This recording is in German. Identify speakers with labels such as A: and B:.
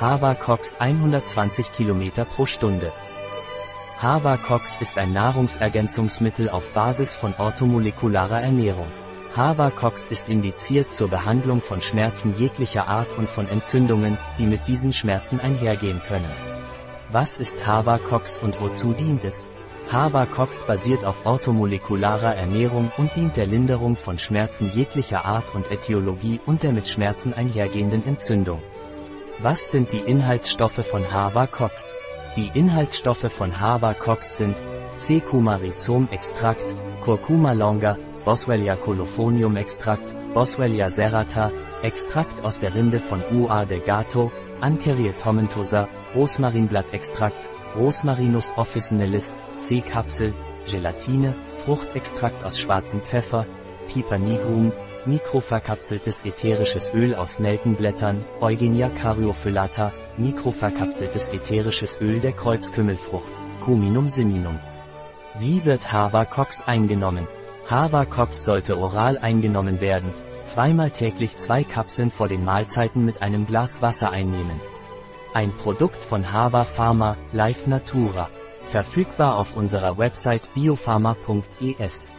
A: Hava-Cox 120 km pro Stunde. Hava-Cox ist ein Nahrungsergänzungsmittel auf Basis von orthomolekularer Ernährung. Hava-Cox ist indiziert zur Behandlung von Schmerzen jeglicher Art und von Entzündungen, die mit diesen Schmerzen einhergehen können. Was ist Hava-Cox und wozu dient es? Hava-Cox basiert auf orthomolekularer Ernährung und dient der Linderung von Schmerzen jeglicher Art und Äthiologie und der mit Schmerzen einhergehenden Entzündung. Was sind die Inhaltsstoffe von Hava-Cox? Die Inhaltsstoffe von Hava-Cox sind C-Cumarizom-Extrakt, Curcuma longa, Boswellia colophonium-Extrakt, Boswellia serrata, Extrakt aus der Rinde von Ua de Gato, Ankerie tomentosa, Rosmarinblattextrakt, Rosmarinus officinellis, C-Kapsel, Gelatine, Fruchtextrakt aus schwarzem Pfeffer, Piper nigrum, mikroverkapseltes ätherisches Öl aus Nelkenblättern, Eugenia caryophyllata, mikroverkapseltes ätherisches Öl der Kreuzkümmelfrucht, Cuminum siminum. Wie wird Hava-Cox eingenommen? Hava-Cox sollte oral eingenommen werden, zweimal täglich zwei Kapseln vor den Mahlzeiten mit einem Glas Wasser einnehmen. Ein Produkt von Hava Pharma, Life Natura. Verfügbar auf unserer Website biopharma.es.